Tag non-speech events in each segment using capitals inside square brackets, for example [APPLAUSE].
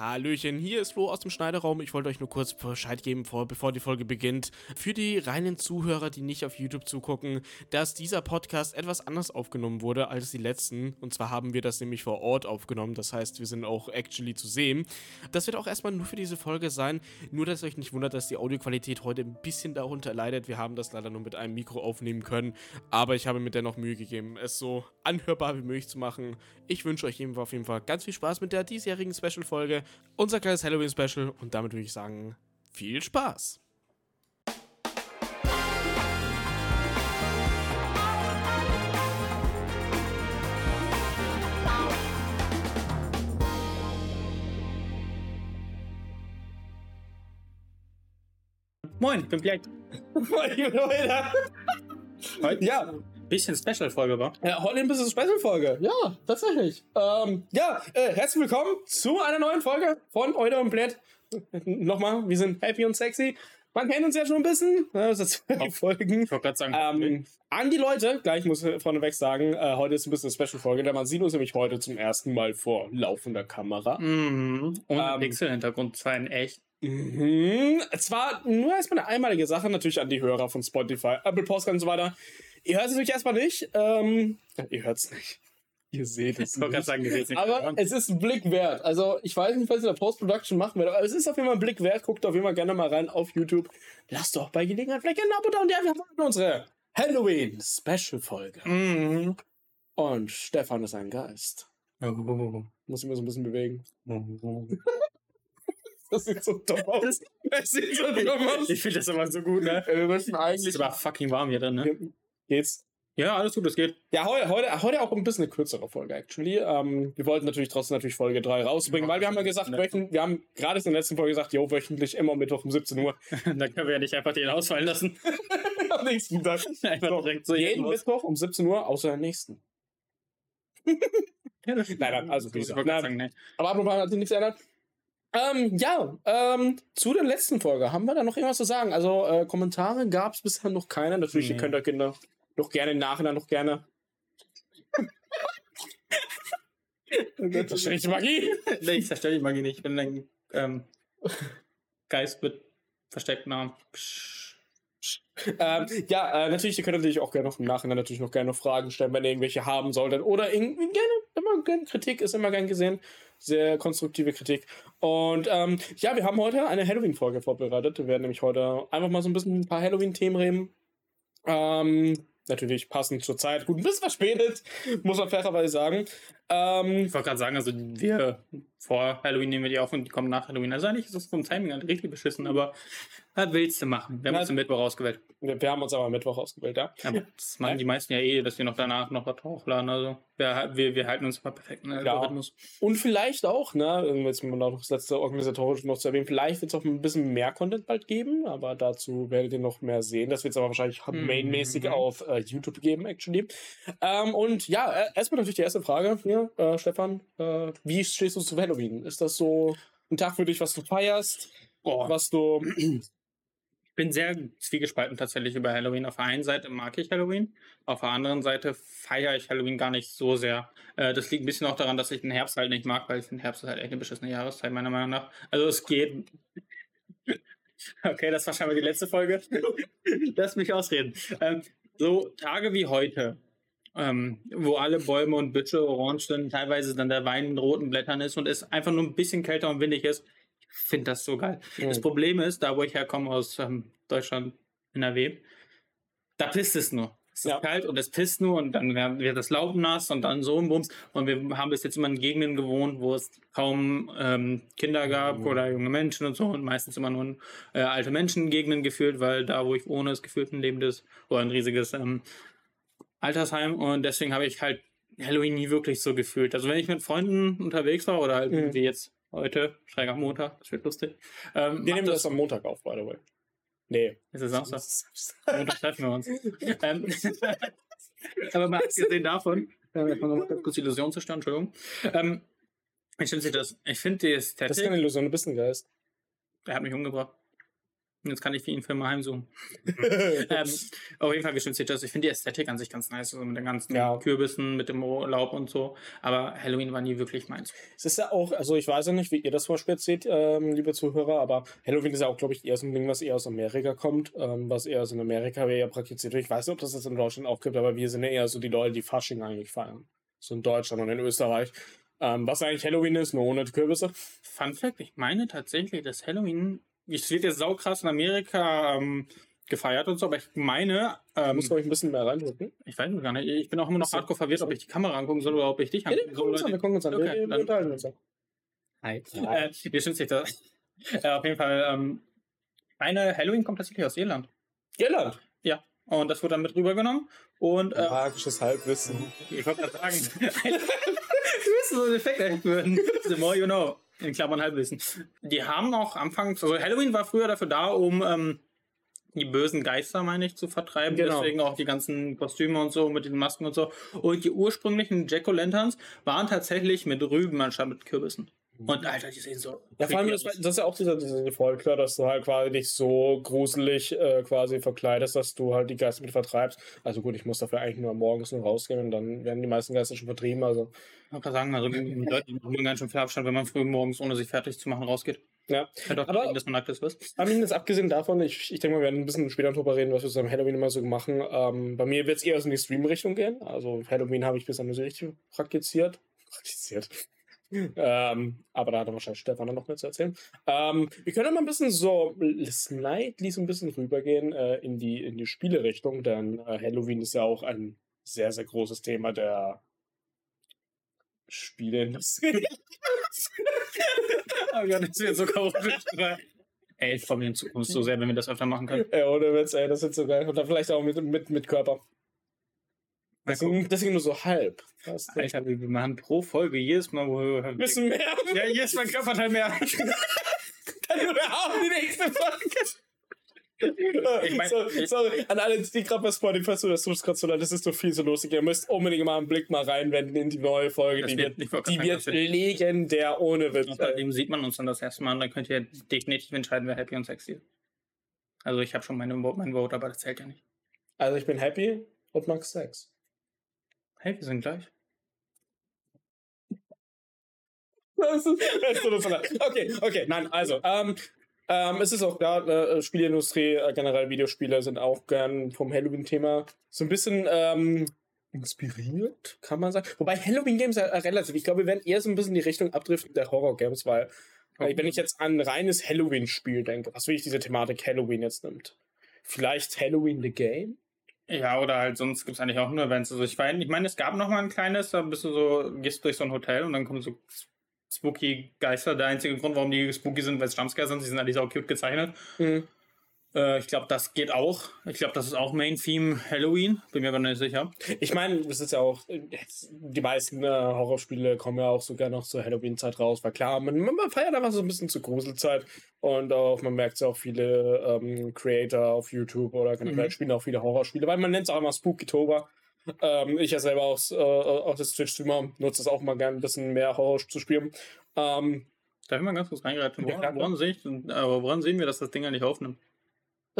Hallöchen, hier ist Flo aus dem Schneiderraum. Ich wollte euch nur kurz Bescheid geben, vor, bevor die Folge beginnt. Für die reinen Zuhörer, die nicht auf YouTube zugucken, dass dieser Podcast etwas anders aufgenommen wurde als die letzten. Und zwar haben wir das nämlich vor Ort aufgenommen. Das heißt, wir sind auch actually zu sehen. Das wird auch erstmal nur für diese Folge sein. Nur, dass ihr euch nicht wundert, dass die Audioqualität heute ein bisschen darunter leidet. Wir haben das leider nur mit einem Mikro aufnehmen können. Aber ich habe mir dennoch Mühe gegeben, es so anhörbar wie möglich zu machen. Ich wünsche euch auf jeden Fall ganz viel Spaß mit der diesjährigen Special-Folge unser kleines Halloween-Special und damit würde ich sagen, viel Spaß! Moin, ich bin Black. [LAUGHS] Moin, Leute. Heute ja. Bisschen Special-Folge, war? Ja, heute ein bisschen Special-Folge. Ja, tatsächlich. Ähm, ja, äh, herzlich willkommen zu einer neuen Folge von Eude und Blät. [LAUGHS] Nochmal, wir sind happy und sexy. Man kennt uns ja schon ein bisschen. Das sind zwei Folgen. Ich wollte gerade sagen. Ähm, an die Leute, gleich muss ich vorneweg sagen, äh, heute ist ein bisschen eine Special-Folge, denn man sieht uns nämlich heute zum ersten Mal vor laufender Kamera. Mhm. Und ähm, Pixel-Hintergrund, zwar in echt. Mhm. Zwar nur erstmal eine einmalige Sache, natürlich an die Hörer von Spotify, Apple Podcast und so weiter. Ihr hört es natürlich erstmal nicht. Ähm, [LAUGHS] ihr hört es nicht. Ihr seht es. Ich wollte sagen, ihr seht es nicht. Aber es ist ein Blick wert. Also, ich weiß nicht, was ihr in der Post-Production machen werdet, aber es ist auf jeden Fall ein Blick wert. Guckt auf jeden Fall gerne mal rein auf YouTube. Lasst doch bei Gelegenheit vielleicht ein Abo da und ja, wir haben unsere Halloween-Special-Folge. Mhm. Und Stefan ist ein Geist. Muss ich mir so ein bisschen bewegen. Das sieht so dumm aus. Das sieht so dumm aus. Ich finde das immer so gut, ne? Wir müssen eigentlich. Es ist aber fucking warm hier drin, ne? Geht's? Ja, alles gut, es geht. Ja, heute, heute, heute auch ein bisschen eine kürzere Folge, actually. Ähm, wir wollten natürlich trotzdem natürlich Folge 3 rausbringen, weil wir haben ja gesagt, wöchentlich, wir haben gerade in der letzten Folge gesagt, jo, wöchentlich immer Mittwoch um 17 Uhr. [LAUGHS] Dann können wir ja nicht einfach den ausfallen lassen. [LAUGHS] Am nächsten Tag. [LAUGHS] Einfach So, direkt so jeden los. Mittwoch um 17 Uhr, außer der nächsten. Ja, Nein, nein, also wie gesagt, nein. sagen, ne. Aber ab hat sich nichts geändert. Ähm, ja, ähm, zu der letzten Folge haben wir da noch irgendwas zu sagen. Also, äh, Kommentare gab es bisher noch keine. Natürlich, ihr Nee. könnt euch Kinder noch gerne im Nachhinein noch gerne. das ist richtig Magie. [LAUGHS] nee, ich zerstöre die Magie nicht. Ich bin ein ähm, Geist mit versteckten Namen. ähm, ja, äh, natürlich, ihr könnt natürlich auch gerne noch im Nachhinein natürlich noch gerne noch Fragen stellen, wenn ihr irgendwelche haben solltet. Oder irgendwie gerne, immer gerne Kritik ist immer gern gesehen. Sehr konstruktive Kritik. Und ähm, ja, wir haben heute eine Halloween-Folge vorbereitet. Wir werden nämlich heute einfach mal so ein bisschen ein paar Halloween-Themen reden. Ähm, natürlich passend zur Zeit. Gut, ein bisschen verspätet, muss man fairerweise sagen. Ähm, Ich wollte gerade sagen, also wir vor Halloween nehmen wir die auf und die kommen nach Halloween. Also eigentlich ist das vom Timing halt richtig beschissen, aber was willst du machen? Wir haben Na, uns am Mittwoch ausgewählt. wir, wir haben uns aber am Mittwoch ausgewählt, ja. Aber das machen die meisten ja eh, dass wir noch danach noch was hochladen. Also wir, wir, wir halten uns mal perfekt in Algorithmus. Und vielleicht auch, ne, jetzt mal noch das letzte organisatorische noch zu erwähnen, vielleicht wird es auch ein bisschen mehr Content bald geben, aber dazu werdet ihr noch mehr sehen. Das wird es aber wahrscheinlich Mhm. mainmäßig auf äh, YouTube geben, actually. Ähm, und ja, äh, erstmal natürlich die erste Frage hier, äh, Stefan. Äh, wie stehst du zu Halloween? Ist das so ein Tag für dich, was du feierst? Boah. Was du. Ich bin sehr zwiegespalten tatsächlich über Halloween. Auf der einen Seite mag ich Halloween, auf der anderen Seite feiere ich Halloween gar nicht so sehr. Äh, das liegt ein bisschen auch daran, dass ich den Herbst halt nicht mag, weil ich finde, Herbst ist halt echt eine beschissene Jahreszeit, meiner Meinung nach. Also es geht. [LAUGHS] Okay, das war scheinbar die letzte Folge. [LAUGHS] Lass mich ausreden. Ähm, so Tage wie heute, ähm, wo alle Bäume und Büsche orange sind, teilweise dann der Wein in roten Blättern ist und es einfach nur ein bisschen kälter und windig ist, finde das so geil. Das Problem ist, da wo ich herkomme aus ähm, Deutschland, NRW, da pisst es nur. Es ist Ja. kalt und es pisst nur und dann wird wird das Laub nass und dann so ein Bums. Und wir haben bis jetzt immer in Gegenden gewohnt, wo es kaum ähm, Kinder gab Mhm. oder junge Menschen und so und meistens immer nur in, äh, alte Menschen in Gegenden gefühlt, weil da, wo ich wohne, ist gefühlt ein lebendes oder ein riesiges ähm, Altersheim und deswegen habe ich halt Halloween nie wirklich so gefühlt. Also wenn ich mit Freunden unterwegs war oder halt Mhm. wie jetzt heute, schräg am Montag, das wird lustig. Ähm, Wir nehmen das am Montag auf, by the way. Nee. ist es Samstag? Montag treffen wir uns. [LAUGHS] ähm, [LAUGHS] aber mal abgesehen davon, äh, ich mal kurz die Illusion zerstören, Entschuldigung. Ähm, ich finde das, ich finde die Das ist keine Ästhetik, Illusion, du bist ein Geist. er hat mich umgebracht. Jetzt kann ich für ihn Filme heimsuchen. [LAUGHS] ähm, auf jeden Fall, wie stimmt das? Ich finde die Ästhetik an sich ganz nice, also mit den ganzen Ja. Kürbissen, mit dem Laub und so. Aber Halloween war nie wirklich meins. Es ist ja auch, also ich weiß ja nicht, wie ihr das zum Beispiel seht, ähm, liebe Zuhörer, aber Halloween ist ja auch, glaube ich, eher so ein Ding, was eher aus Amerika kommt, ähm, was eher so in Amerika eher praktiziert wird. Ich weiß nicht, ob das jetzt in Deutschland auch gibt, aber wir sind ja eher so die Leute, die Fasching eigentlich feiern. So in Deutschland und in Österreich. Ähm, was eigentlich Halloween ist, nur ohne die Kürbisse. Fun Fact, ich meine tatsächlich, dass Halloween, es wird jetzt saukrass in Amerika ähm, gefeiert und so, aber ich meine, ähm, muss euch ein bisschen mehr reindrücken. ich weiß gar nicht, ich bin auch immer noch hardcore verwirrt, ob ich die Kamera angucken soll oder ob ich dich Ja, wir angucken gucken uns an, soll. wir gucken uns an. Okay, wir, wir unterhalten uns. Hi. Äh, wie stimmt sich das? [LAUGHS] äh, auf jeden Fall, ähm, meine Halloween kommt tatsächlich aus Irland. Irland. Ja. Und das wurde dann mit rübergenommen. Und äh, Magisches Halbwissen. ich wollte gerade sagen, [LAUGHS] [LAUGHS] du bist so ein Effekt einführen. The more you know. In Klammern Halbwissen. Die haben auch anfangs, also Halloween war früher dafür da, um ähm, die bösen Geister, meine ich, zu vertreiben. Genau. Deswegen auch die ganzen Kostüme und so mit den Masken und so. Und die ursprünglichen Jack-O'-Lanterns waren tatsächlich mit Rüben anstatt mit Kürbissen. Und Alter, die sehen so. Ja, vor allem, das, das ist ja auch dieser, dieser Folklore, dass du halt quasi nicht so gruselig äh, quasi verkleidest, dass du halt die Geister mit vertreibst. Also gut, ich muss dafür eigentlich nur morgens nur rausgehen und dann werden die meisten Geister schon vertrieben. Also, Ich wollte gerade sagen, also die Leute haben ganz schön viel Abstand, wenn man früh morgens, ohne sich fertig zu machen, rausgeht. ja. Ja, doch, Aber- dass man nackt ist, was? Aber jetzt abgesehen davon, ich, ich denke mal, wir werden ein bisschen später drüber reden, was wir zusammen Halloween immer so machen. Ähm, bei mir wird es eher so in die Stream-Richtung gehen. Also Halloween habe ich bisher nur so richtig praktiziert. Praktiziert. Ähm, aber da hat er wahrscheinlich Stefan dann noch mehr zu erzählen. Ähm, wir können mal ein bisschen so slightly so ein bisschen rübergehen äh, in die in die Spielerichtung, denn äh, Halloween ist ja auch ein sehr, sehr großes Thema der Spieleindustrie. Oh Gott, das wird so chaotisch. Ey, ich freue mich in Zukunft so sehr, wenn wir das öfter machen können. ja, ohne Witz, ey, das ist so geil. Und dann vielleicht auch mit, mit, mit Körper. Deswegen, deswegen nur so halb. Alter, wir machen pro Folge jedes Mal, wo wir. Ein bisschen mehr. Ja, jedes Mal Körperteil mehr. [LAUGHS] wir haben die nächste Folge. Ich mein- sorry, sorry, an alle, die gerade bei Spotify so, das tut gerade so das ist so viel so lustig. Ihr müsst unbedingt mal einen Blick mal reinwenden in die neue Folge. Das Die wird- wird, die wird legendär ohne Witz. Außerdem sieht man uns dann das erste Mal und dann könnt ihr definitiv entscheiden, wer happy und sexy ist. Also ich habe schon meine, mein Vote, aber das zählt ja nicht. Also ich bin happy und mag Sex. Hey, wir sind gleich. Okay, okay, nein, also, ähm, ähm, es ist auch klar, äh, Spieleindustrie, äh, generell Videospiele sind auch gern vom Halloween-Thema so ein bisschen ähm, inspiriert, kann man sagen. Wobei Halloween-Games ja äh, relativ, ich glaube, wir werden eher so ein bisschen in die Richtung abdriften der Horror-Games, weil äh, wenn ich jetzt an ein reines Halloween-Spiel denke, was wirklich diese Thematik Halloween jetzt nimmt, vielleicht Halloween the Game? Ja, oder halt sonst gibt es eigentlich auch nur Events. Also ich meine, ich meine, es gab noch mal ein kleines, da bist du so, gehst durch so ein Hotel und dann kommen so spooky Geister. Der einzige Grund, warum die spooky sind, weil es Jumpscare sind, sie sind eigentlich auch cute gezeichnet. Mhm. Äh, ich glaube, das geht auch. Ich glaube, das ist auch Main-Theme Halloween. Bin mir aber nicht sicher. Ich meine, das ist ja auch, äh, die meisten äh, Horrorspiele kommen ja auch sogar noch zur Halloween-Zeit raus, weil klar, man, man feiert einfach so ein bisschen zur Gruselzeit und auch, man merkt ja auch viele ähm, Creator auf YouTube oder generell Mhm. spielen auch viele Horrorspiele, weil man nennt es auch immer Spookytober. Ähm, ich ja selber auch, äh, auch das Twitch-Streamer nutze es auch mal gerne ein bisschen mehr Horror zu spielen. Ähm, Darf ich mal ganz kurz reingreifen? Ja, Woran, woran, sehe ich, äh, woran sehen wir, dass das Ding eigentlich aufnimmt?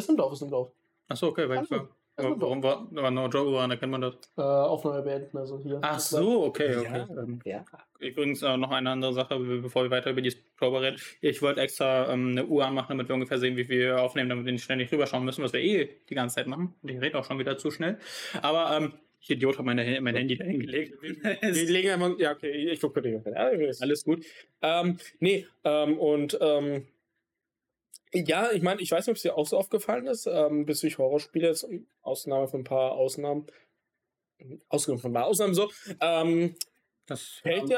Das nimmt auf, das nimmt auf. Achso, okay, weil ich war. Warum war, war No Joke, woran erkennt man das? Äh, Aufnahme beenden, also hier. Ach so, okay, okay. Ja, Ähm, ja. Übrigens äh, noch eine andere Sache, be- bevor wir weiter über die Probe reden. Ich wollte extra ähm, eine Uhr anmachen, damit wir ungefähr sehen, wie viel wir aufnehmen, damit wir nicht ständig rüberschauen müssen, was wir eh die ganze Zeit machen. Ich rede auch schon wieder zu schnell. Aber ähm, ich Idiot habe meine, mein Handy dahin gelegt. Die legen einfach, ja, okay, ich gucke dir. Ja, Alles gut. Ähm, nee, ähm, und ähm, ja, ich meine, ich weiß nicht, ob es dir auch so aufgefallen ist, ähm, bezüglich Horrorspiele, jetzt Ausnahme von ein paar Ausnahmen, Ausnahmen von ein paar Ausnahmen so, ähm, Das Fällt sich,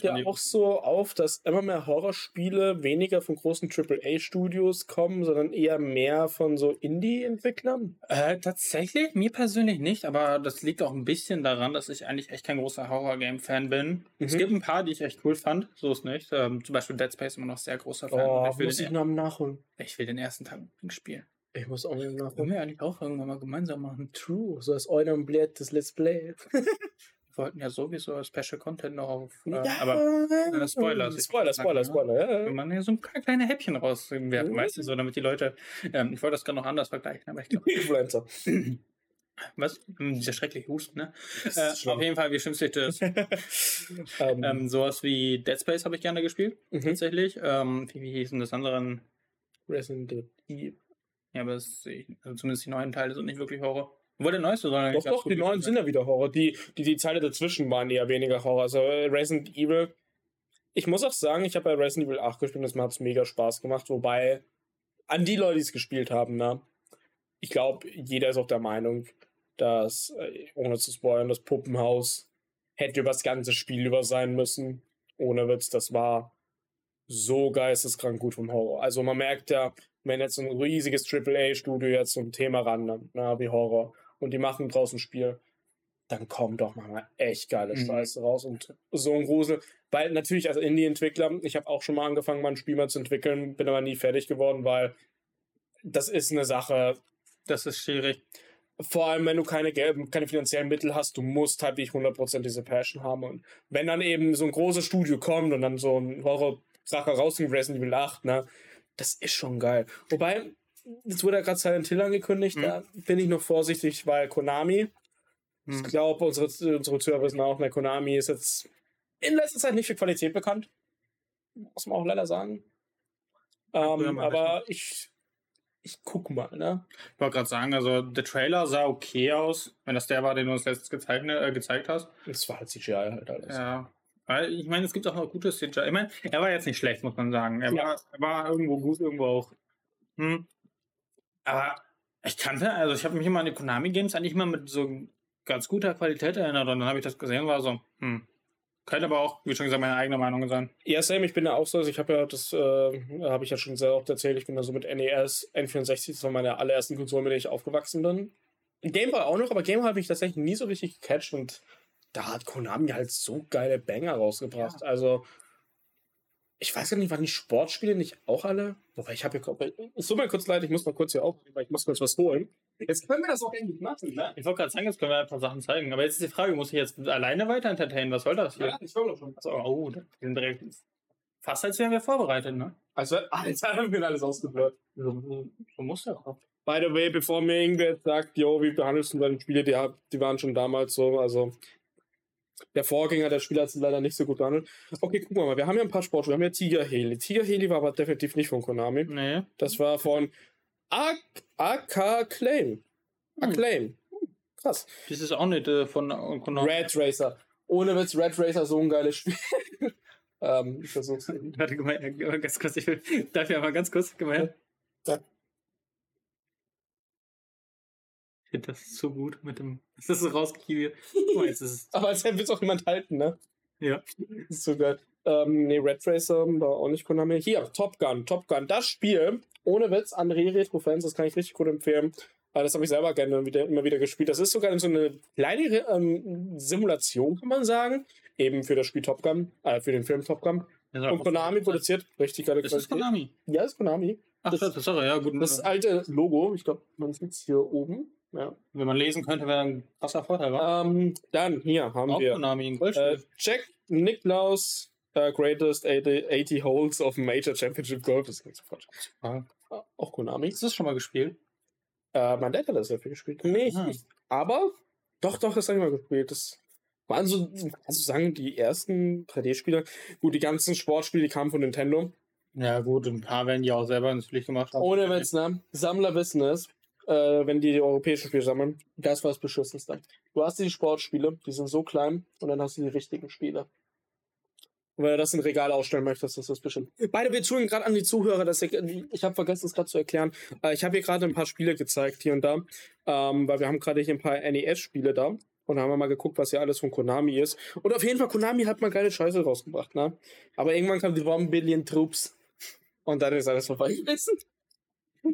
fällt die- auch so auf, dass immer mehr Horrorspiele weniger von großen AAA-Studios kommen, sondern eher mehr von so Indie-Entwicklern? Äh, tatsächlich, mir persönlich nicht, aber das liegt auch ein bisschen daran, dass ich eigentlich echt kein großer Horror-Game-Fan bin. Es Mhm. gibt ein paar, die ich echt cool fand, so ist nicht. Ähm, zum Beispiel Dead Space immer noch sehr großer Fan. Oh, ich, will muss ich noch nachholen. ich will den ersten unbedingt spielen. Ich muss auch noch Wollen nachholen. wir eigentlich auch irgendwann mal gemeinsam machen? True, so als Euler und Blät das Let's Play. [LAUGHS] wollten ja sowieso Special Content noch auf. Äh, Ja, aber äh, Spoiler, ich Spoiler, wollte Spoiler, sagen, Spoiler. Ja, wenn man ja so ein paar kleine Häppchen rauswerfen, Mhm. weißt du, so, damit die Leute. Ähm, ich wollte das gerade noch anders vergleichen, aber ich glaube. [LAUGHS] Influencer. [CLEARS THROAT] Was? Hm, Dieser schreckliche Husten, ne? Äh, auf jeden Fall, wie schlimm sich das? [LAUGHS] ähm, ähm, sowas wie Dead Space habe ich gerne gespielt, mhm. tatsächlich. Ähm, wie, wie hießen das andere? Resident Evil. Ja, aber das, also zumindest die neuen Teile sind nicht wirklich Horror. Obwohl der neueste soll eigentlich Doch, doch, die neuen gewesen sind ja wieder Horror. Die, die, die Zeile dazwischen waren eher weniger Horror. Also äh, Resident Evil. Ich muss auch sagen, ich habe bei Resident Evil 8 gespielt und es hat es mega Spaß gemacht. Wobei, an die Leute, die es gespielt haben, ne? Ich glaube, jeder ist auch der Meinung, dass, äh, ohne zu spoilern, das Puppenhaus hätte über das ganze Spiel über sein müssen. Ohne Witz, das war so geisteskrank gut vom Horror. Also man merkt ja, wenn jetzt so ein riesiges AAA-Studio jetzt so ein Thema ran, na, wie Horror, und die machen draußen Spiel, dann kommt doch mal echt geile Mhm. Scheiße raus und so ein Grusel. Weil natürlich als Indie-Entwickler, ich habe auch schon mal angefangen, mal ein Spiel mal zu entwickeln, bin aber nie fertig geworden, weil das ist eine Sache, Das ist schwierig. vor allem wenn du keine, keine finanziellen Mittel hast, du musst halt wirklich 100% diese Passion haben. Und wenn dann eben so ein großes Studio kommt und dann so ein Horror-Sache rauskommt, Resident Evil 8, ne, das ist schon geil. Wobei, jetzt wurde ja gerade Silent Hill angekündigt, Mhm. da bin ich noch vorsichtig, weil Konami, ich Hm. glaube, unsere, unsere Zuhörer wissen auch, ne, Konami ist jetzt in letzter Zeit nicht für Qualität bekannt. Muss man auch leider sagen. Ähm, aber ich, ich guck mal, ne? Ich wollte gerade sagen, also der Trailer sah okay aus, wenn das der war, den du uns letztens gezeigt, äh, gezeigt hast. Das war halt CGI halt alles. Ja. Weil ich meine, es gibt auch noch gutes CGI. Ich meine, er war jetzt nicht schlecht, muss man sagen. Er, Ja. war, er war irgendwo gut, irgendwo auch. Hm. Aber ich kannte, also ich habe mich immer an die Konami-Games eigentlich immer mit so ganz guter Qualität erinnert und dann habe ich das gesehen und war so, hm. Könnte aber auch, wie schon gesagt, meine eigene Meinung sein. Ja, Sam, ich bin ja auch so, also ich habe ja das, äh, habe ich ja schon sehr oft erzählt, ich bin da so mit NES, N64, das war meine allerersten Konsolen, mit denen ich aufgewachsen bin. Game Boy auch noch, aber Game Boy habe ich tatsächlich nie so richtig gecatcht und da hat Konami halt so geile Banger rausgebracht. Also, ich weiß gar nicht, waren die Sportspiele nicht auch alle? Wobei, ich habe hier, es tut mir kurz leid, ich muss mal kurz hier aufnehmen, weil ich muss kurz was holen. Jetzt können wir das auch endlich machen, ne? Ich wollte gerade sagen, jetzt können wir ein paar Sachen zeigen. Aber jetzt ist die Frage, muss ich jetzt alleine weiter entertainen? Was soll das hier? Ja, ich höre doch schon. Achso, oh, wir sind direkt fast als wären wir vorbereitet, ne? Also, [LAUGHS] Alter, haben wir alles ausgeblurrt. So, so muss ja auch. By the way, bevor mir irgendwer jetzt sagt, yo, wie behandelst du deine Spiele, die, die waren schon damals so, also der Vorgänger der Spieler hat sie leider nicht so gut behandelt. Okay, gucken wir mal, wir haben ja ein paar Sportspiele, wir haben ja Tiger Heli. Tiger Heli war aber definitiv nicht von Konami. Nee. Das war von AK, AK Claim. Acclaim. Hm, Krass. Das ist auch nicht äh, von äh, Konami. Red Racer. Ohne Witz, Red Racer, so ein geiles Spiel. [LAUGHS] ähm, ich versuch's. Warte, guck mal, äh, ganz kurz, ich will, darf ich mal ganz kurz, guck mal her. Ja. Ich finde das so gut mit dem, [LAUGHS] das ist so rausgekielt. Es, [LAUGHS] Aber als hätte es auch niemand halten, ne? ja. Ist so geil. Ähm, nee, Red Racer war auch nicht Konami. Hier, Top Gun. Top Gun. Das Spiel, ohne Witz, André Retro-Fans, das kann ich richtig gut empfehlen. Weil das habe ich selber gerne wieder, immer wieder gespielt. Das ist sogar so eine kleine ähm, Simulation, kann man sagen. Eben für das Spiel Top Gun, äh, für den Film Top Gun. Und Konami produziert richtig geile Ist das. Konami? Ja, ist Konami. Ach, Das- das, ist ja gut. Das alte Logo, ich glaube, man sieht es hier oben. Ja. Wenn man lesen könnte, wäre ein krasser Vorteil, wa? Ähm, dann, hier haben Auch wir. Konami, ein Äh. Jack Nicklaus, uh, greatest 80, 80 holes of Major Championship Golf. Das klingt sofort. Ah. Auch Konami. Hast du das schon mal gespielt? Äh, mein Dad hat das dafür gespielt. Nee, Ah. ich, aber doch, doch, das habe ich mal gespielt. Das waren so, kannst du sagen, die ersten 3D-Spiele. Gut, die ganzen Sportspiele, die kamen von Nintendo. Ja, gut, ein paar werden die auch selber natürlich gemacht haben. Ohne Witz, ne? Sammler wissen es, äh, wenn die die europäischen Spiele sammeln. Das war das Beschissenste. Du hast die Sportspiele, die sind so klein, und dann hast du die richtigen Spiele. Und wenn du das in Regal ausstellen möchtest, ist das bestimmt. Beide, wir tun gerade an die Zuhörer, dass ich, ich habe vergessen, es gerade zu erklären. Äh, ich habe hier gerade ein paar Spiele gezeigt, hier und da, ähm, weil wir haben gerade hier ein paar NES-Spiele da. Und haben wir mal geguckt, was hier alles von Konami ist. Und auf jeden Fall, Konami hat mal geile Scheiße rausgebracht, ne? Aber irgendwann kam die One Billion Troops. Und dann ist alles vorbei gewesen.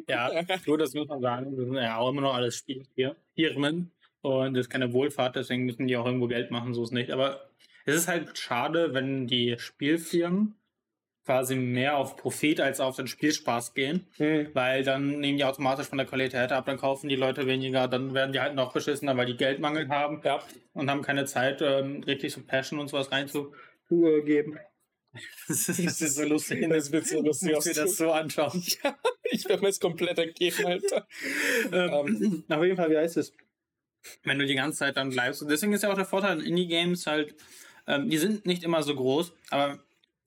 Ja, [LAUGHS] gut, das muss man sagen. Das sind ja auch immer noch alles Spiel hier. Firmen. Und das ist keine Wohlfahrt, deswegen müssen die auch irgendwo Geld machen, so ist nicht. Aber es ist halt schade, wenn die Spielfirmen quasi mehr auf Profit als auf den Spielspaß gehen, Hm. weil dann nehmen die automatisch von der Qualität ab, dann kaufen die Leute weniger, dann werden die halt noch beschissener, weil die Geldmangel haben Ja. und haben keine Zeit, ähm, richtig so Passion und sowas reinzugeben. [LAUGHS] Das ist, so [LAUGHS] lustig. Das wird so lustig mir das so anschauen. [LAUGHS] Ja, ich werde mir das komplett ergeben, Alter. Ähm, [CLEARS THROAT] auf jeden Fall, wie heißt es? Wenn du die ganze Zeit dann bleibst. Und deswegen ist ja auch der Vorteil an Indie-Games halt, ähm, die sind nicht immer so groß, aber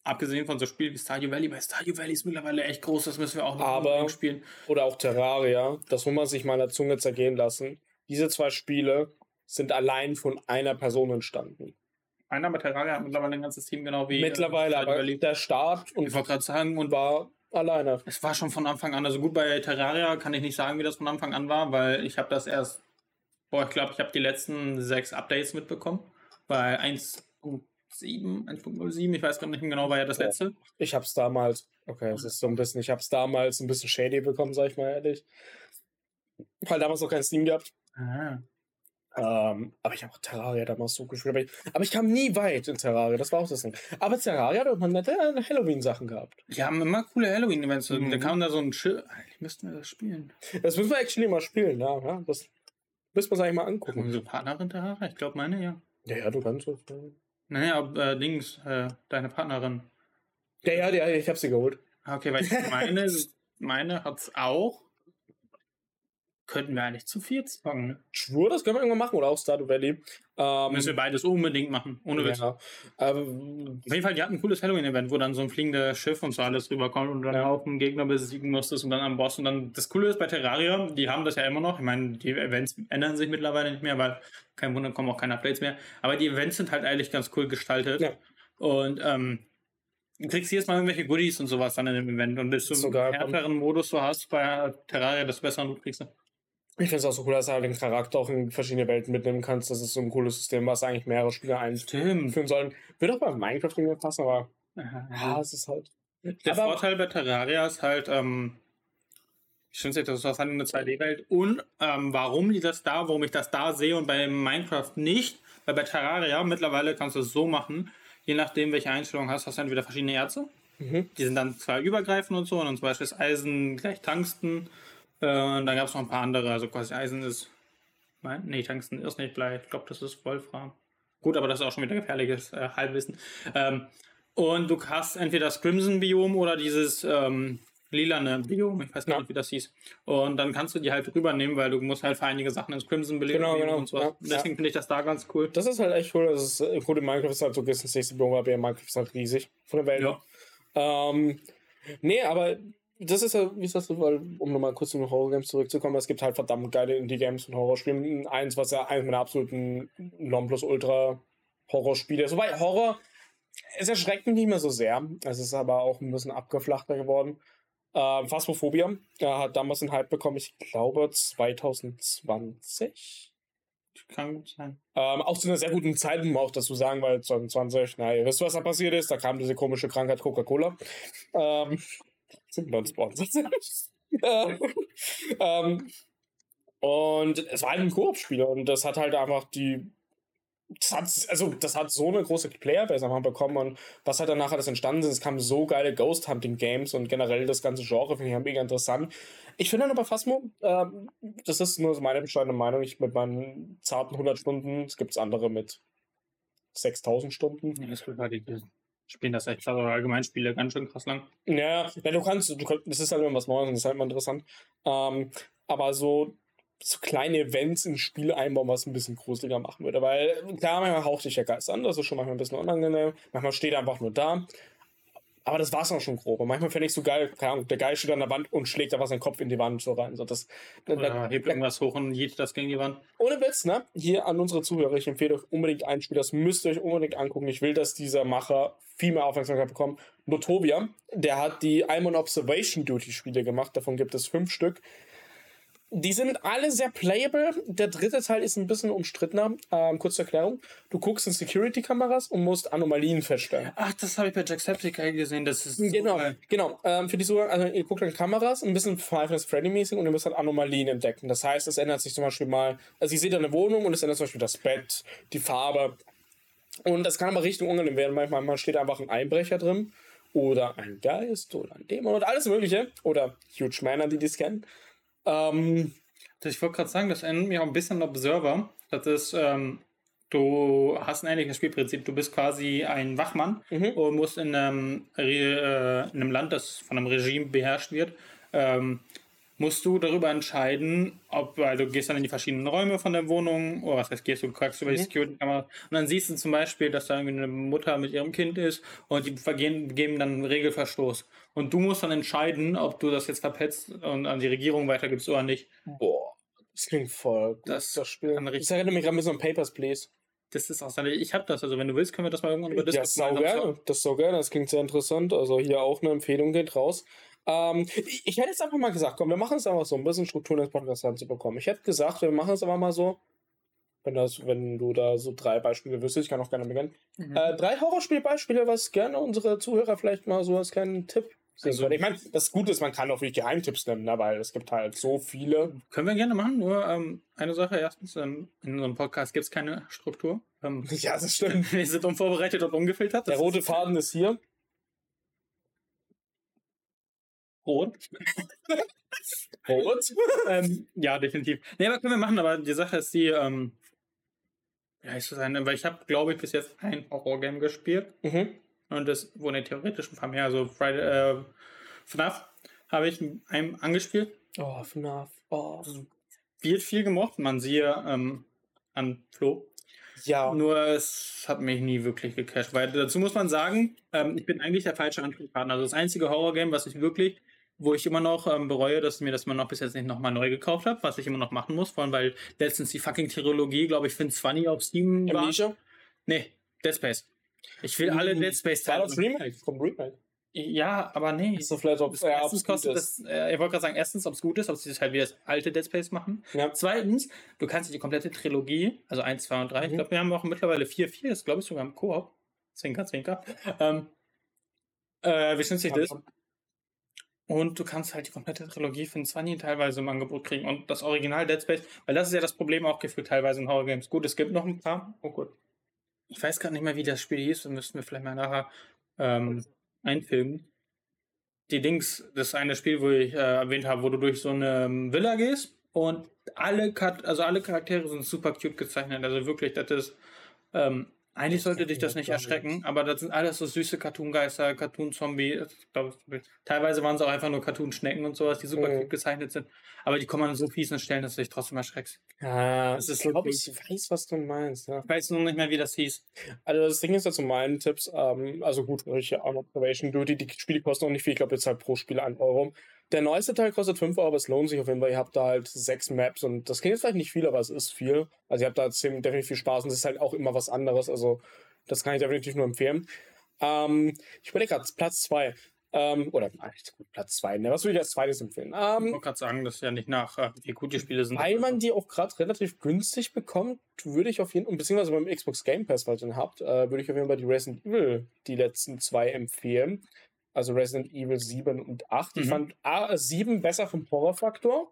abgesehen von so Spielen wie Stardew Valley, bei Stardew Valley ist mittlerweile echt groß, das müssen wir auch noch Aber- spielen. Oder auch Terraria, das muss man sich mal an der Zunge zergehen lassen. Diese zwei Spiele sind allein von einer Person entstanden. Einer mit Terraria hat mittlerweile ein ganzes Team, genau wie. Mittlerweile, äh, Stardew aber Valley. der Start Ich und wollte gerade sagen, und war alleine. es war schon von Anfang an, also gut, bei Terraria kann ich nicht sagen, wie das von Anfang an war, weil ich habe das erst, boah, ich glaube, ich habe die letzten sechs Updates mitbekommen. Bei 1.7, 1.07, ich weiß gar nicht mehr genau, war ja das letzte. Ich hab's damals, okay, es ist so ein bisschen, ich hab's damals ein bisschen shady bekommen, sag ich mal ehrlich. Weil damals noch kein Steam gehabt. Ah. Ähm, aber ich habe auch Terraria damals so gespielt. Aber ich, aber ich kam nie weit in Terraria, das war auch das Ding. Aber Terraria hat auch mal nette äh, Halloween-Sachen gehabt. Die haben immer coole Halloween-Events. Mhm. Da kam da so ein Schild. Eigentlich müssten wir das spielen. Das müssen wir actually mal spielen, ja. ja das müssen wir uns eigentlich mal angucken. Unsere Partnerin Terraria? Ich glaube, meine, ja. Ja, ja, du kannst das. ja. Naja, äh, Dings, äh, deine Partnerin. Ja, ja, ja, ich hab sie geholt. Ah, Okay, weil ich meine, meine hat's auch. Könnten wir eigentlich zu viert zocken. ne? Schwur, das können wir irgendwann machen. Oder auch Stardew Valley. Ähm, Müssen wir beides unbedingt machen. Ohne Witz. ja. Ähm, Auf jeden Fall, die hatten ein cooles Halloween-Event, wo dann so ein fliegendes Schiff und so alles rüberkommt und dann Ja. auch einen Gegner besiegen musstest und dann am Boss. Und dann das Coole ist bei Terraria, die haben das ja immer noch. Ich meine, die Events ändern sich mittlerweile nicht mehr, weil kein Wunder, kommen auch keine Updates mehr. Aber die Events sind halt eigentlich ganz cool gestaltet. Ja. Und ähm, du kriegst jedes Mal irgendwelche Goodies und sowas dann in dem Event. Und desto Sogar- härteren Modus du hast bei Terraria, desto besser du kriegst. du. Ich finde es auch so cool, dass du halt den Charakter auch in verschiedene Welten mitnehmen kannst. Das ist so ein cooles System, was eigentlich mehrere Spieler einführen sollen. Würde auch bei Minecraft irgendwie passen, aber ja, Ja, es ist halt. Der aber Vorteil bei Terraria ist halt, ähm, ich finde das ist halt eine 2D-Welt und ähm, warum die das da, warum ich das da sehe und bei Minecraft nicht, weil bei Terraria mittlerweile kannst du es so machen, je nachdem welche Einstellung hast, hast du entweder verschiedene Erze, Mhm. die sind dann zwar übergreifend und so, und dann zum Beispiel ist Eisen gleich Tungsten, äh, und dann gab es noch ein paar andere, also quasi Eisen ist, nein, nee, Tungsten ist nicht Blei, ich glaube das ist Wolfram. Gut, aber das ist auch schon wieder gefährliches äh, Halbwissen. Ähm, und du hast entweder das Crimson-Biom oder dieses ähm, lilane Biom, ich weiß gar Ja. nicht, wie das hieß. Und dann kannst du die halt rübernehmen, weil du musst halt für einige Sachen ins Crimson-Biom Genau, genau, und so. ja, Deswegen finde ich das da ganz cool. Das ist halt echt cool. Das ist, äh, gut, in Minecraft ist halt so ins nächste Biom, aber in Minecraft ist halt riesig von der Welt. Ja. Ähm, nee, aber das ist ja, wie ist das, weil, um nochmal kurz zu den Horror-Games zurückzukommen, es gibt halt verdammt geile Indie-Games und Horrorspiele. Eins, was ja eines meiner absoluten Nonplusultra-Horrorspiele ist. Wobei Horror, es erschreckt mich nicht mehr so sehr. Es ist aber auch ein bisschen abgeflachter geworden. Ähm, Phasmophobia äh, hat damals einen Hype bekommen, ich glaube 2020. Kann gut sein. Ähm, auch zu einer sehr guten Zeit, man auch dazu sagen, weil 2020, naja, ihr wisst, was da passiert ist. Da kam diese komische Krankheit Coca-Cola. Ähm, sind non sponsored. Äh, [LAUGHS] ähm, und es war halt ein Koop-Spiel und das hat halt einfach die. Das hat, also, das hat so eine große Playerbase Anfang bekommen und was halt danach alles entstanden ist, es kamen so geile Ghost Hunting Games und generell das ganze Genre finde ich halt mega interessant. Ich finde aber Phasmo, ähm, das ist nur so meine bescheidene Meinung, ich mit meinen zarten 100 Stunden, es gibt andere mit 6000 Stunden. Ja, das wird halt die spielen das echt also allgemein Spiele ganz schön krass lang. Ja, ja, du kannst, du das ist halt immer was Neues das ist halt immer interessant. Ähm, aber so, so kleine Events in Spiele einbauen, was ein bisschen gruseliger machen würde. Weil klar, manchmal haucht dich der Geist an, das ist schon manchmal ein bisschen unangenehm. Manchmal steht er einfach nur da. Aber das war's auch schon grob. Und manchmal finde ich so geil, keine Ahnung, der Geist steht an der Wand und schlägt einfach seinen Kopf in die Wand so rein. So, das, Oder hebt irgendwas hoch und jiet das gegen die Wand. ohne Witz, ne? Hier an unsere Zuhörer, ich empfehle euch unbedingt ein Spiel, das müsst ihr euch unbedingt angucken. Ich will, dass dieser Macher viel mehr Aufmerksamkeit bekommt. Notovia, der hat die I'm on Observation Duty Spiele gemacht, davon gibt es fünf Stück. Die sind alle sehr playable. Der dritte Teil ist ein bisschen umstrittener. Ähm, kurze Erklärung. Du guckst in Security-Kameras und musst Anomalien feststellen. Ach, das habe ich bei Jacksepticeye gesehen. Das ist Genau, geil. genau. Ähm, für die Zuhörer, also ihr guckt an Kameras, ein bisschen Five Nights Freddy mäßig und ihr müsst halt Anomalien entdecken. Das heißt, es ändert sich zum Beispiel mal, also ihr seht eine Wohnung und es ändert zum Beispiel das Bett, die Farbe. Und das kann aber richtig unangenehm werden. Manchmal, steht einfach ein Einbrecher drin oder ein Geist oder ein Dämon oder alles Mögliche. Oder Huge Männer, die dies kennen. Ähm, Ich wollte gerade sagen, das erinnert mich auch ein bisschen an Observer. Das ist, ähm, du hast ein ähnliches Spielprinzip. Du bist quasi ein Wachmann Mhm. und musst in einem, äh, in einem Land, das von einem Regime beherrscht wird, ähm, musst du darüber entscheiden, ob, weil du gehst dann in die verschiedenen Räume von der Wohnung, oder was heißt, gehst du, guckst über die Mhm. Security-Kamera und dann siehst du zum Beispiel, dass da irgendwie eine Mutter mit ihrem Kind ist und die vergehen, geben dann einen Regelverstoß. Und du musst dann entscheiden, ob du das jetzt verpetzt und an die Regierung weitergibst oder nicht. boah, das klingt voll gut, Das das, Spiel. kann richtig- Das erinnert mich gerade ein bisschen an Papers, Please. Das ist auch seine. Ich habe das, also wenn du willst, können wir das mal irgendwann über Ja, sau gerne. Das sau gerne. Das klingt sehr interessant. Also hier auch eine Empfehlung geht raus. Ähm, ich, ich hätte jetzt einfach mal gesagt, komm, wir machen es einfach so, ein bisschen Struktur in das Podcast ranzubekommen. Ich hätte gesagt, wir machen es aber mal so. Wenn, das, wenn du da so drei Beispiele wüsstest, ich kann auch gerne beginnen. Mhm. Äh, drei Horrorspielbeispiele, was gerne unsere Zuhörer vielleicht mal so als kleinen Tipp Also-. Ich meine, das Gute ist, man kann auch wirklich Geheimtipps nennen, ne, weil es gibt halt so viele. Können wir gerne machen, nur ähm, eine Sache. Erstens, ähm, in unserem Podcast gibt es keine Struktur. Ähm, [LAUGHS] Ja, das stimmt. [LAUGHS] wir sind unvorbereitet und ungefiltert. Der rote ist Faden ist hier. rot. [LAUGHS] Rot. ähm, ja, definitiv. Nee, aber können wir machen, aber die Sache ist die, ähm, wie heißt das denn? Weil ich habe, glaube ich, bis jetzt ein Horrorgame gespielt. Mhm. Und das wurde theoretisch ein paar mehr. Also Friday, äh, FNAF habe ich einem angespielt. Oh, FNAF. Oh. Wird viel gemocht. Man siehe ähm, an Flo. Ja. Nur es hat mich nie wirklich gecasht, weil dazu muss man sagen, ähm, ich bin eigentlich der falsche Ansprechpartner. Also das einzige Horrorgame, was ich wirklich, wo ich immer noch ähm, bereue, dass mir das mal noch bis jetzt nicht nochmal neu gekauft habe, was ich immer noch machen muss, vor allem weil letztens die fucking Trilogie, glaube ich, finde 20 auf Steam war. Amnesia? Nee, Dead Space. Ich will alle Dead Space War das Remake? Vom Remake. Ja, aber nee. Ist so vielleicht auch Das ja, erstens kostet das, äh, ich wollte gerade sagen, erstens, ob es gut ist, ob sie das halt wie das alte Dead Space machen. Ja. Zweitens, du kannst die komplette Trilogie, also 1, 2 und 3, ich Mhm. glaube, wir haben auch mittlerweile 4, 4, ist glaube ich sogar im Koop. Zwinker, zwinker. Ähm, äh, wie schnell sich das? Und du kannst halt die komplette Trilogie für einen 20 teilweise im Angebot kriegen. Und das Original Dead Space, weil das ist ja das Problem auch gefühlt teilweise in Horror Games. Gut, es gibt noch ein paar. Oh gut. Ich weiß gerade nicht mehr, wie das Spiel hieß. Das müssten wir vielleicht mal nachher ähm, einfilmen. Die Dings, das eine Spiel, wo ich äh, erwähnt habe, wo du durch so eine ähm, Villa gehst und alle, also alle Charaktere sind super cute gezeichnet. Also wirklich, das ist. Ähm, eigentlich sollte dich das nicht erschrecken, aber das sind alles so süße Cartoon-Geister, Cartoon-Zombie. Teilweise waren es auch einfach nur Cartoon-Schnecken und sowas, die super Mhm. gezeichnet sind. Aber die kommen an so fiesen Stellen, dass du dich trotzdem erschreckst. Ja, Das ist ist glaube ich weiß, was du meinst. Ja. Ich weiß nur nicht mehr, wie das hieß. Also das Ding ist ja zu meinen Tipps, ähm, also gut, ich auch noch Probation Duty, die Spiele kosten auch nicht viel, ich glaube jetzt halt pro Spiel 1 Euro. Der neueste Teil kostet 5 Euro, aber es lohnt sich auf jeden Fall. Ihr habt da halt sechs Maps und das klingt jetzt vielleicht nicht viel, aber es ist viel. Also ihr habt da ziemlich, definitiv viel Spaß und es ist halt auch immer was anderes. Also das kann ich definitiv nur empfehlen. Ähm, ich überlege gerade, Platz 2. Ähm, oder nein, gut, Platz 2. Ne, was würde ich als zweites empfehlen? Ich Ähm, wollte gerade sagen, das ist ja nicht nach, äh, wie gut die Spiele sind. weil man die auch gerade relativ günstig bekommt, würde ich auf jeden Fall, beziehungsweise beim Xbox Game Pass, falls ihr den habt, äh, würde ich auf jeden Fall die Resident Evil, die letzten zwei empfehlen. Also Resident Evil 7 und 8. Ich Mhm. fand A, 7 besser vom Horrorfaktor,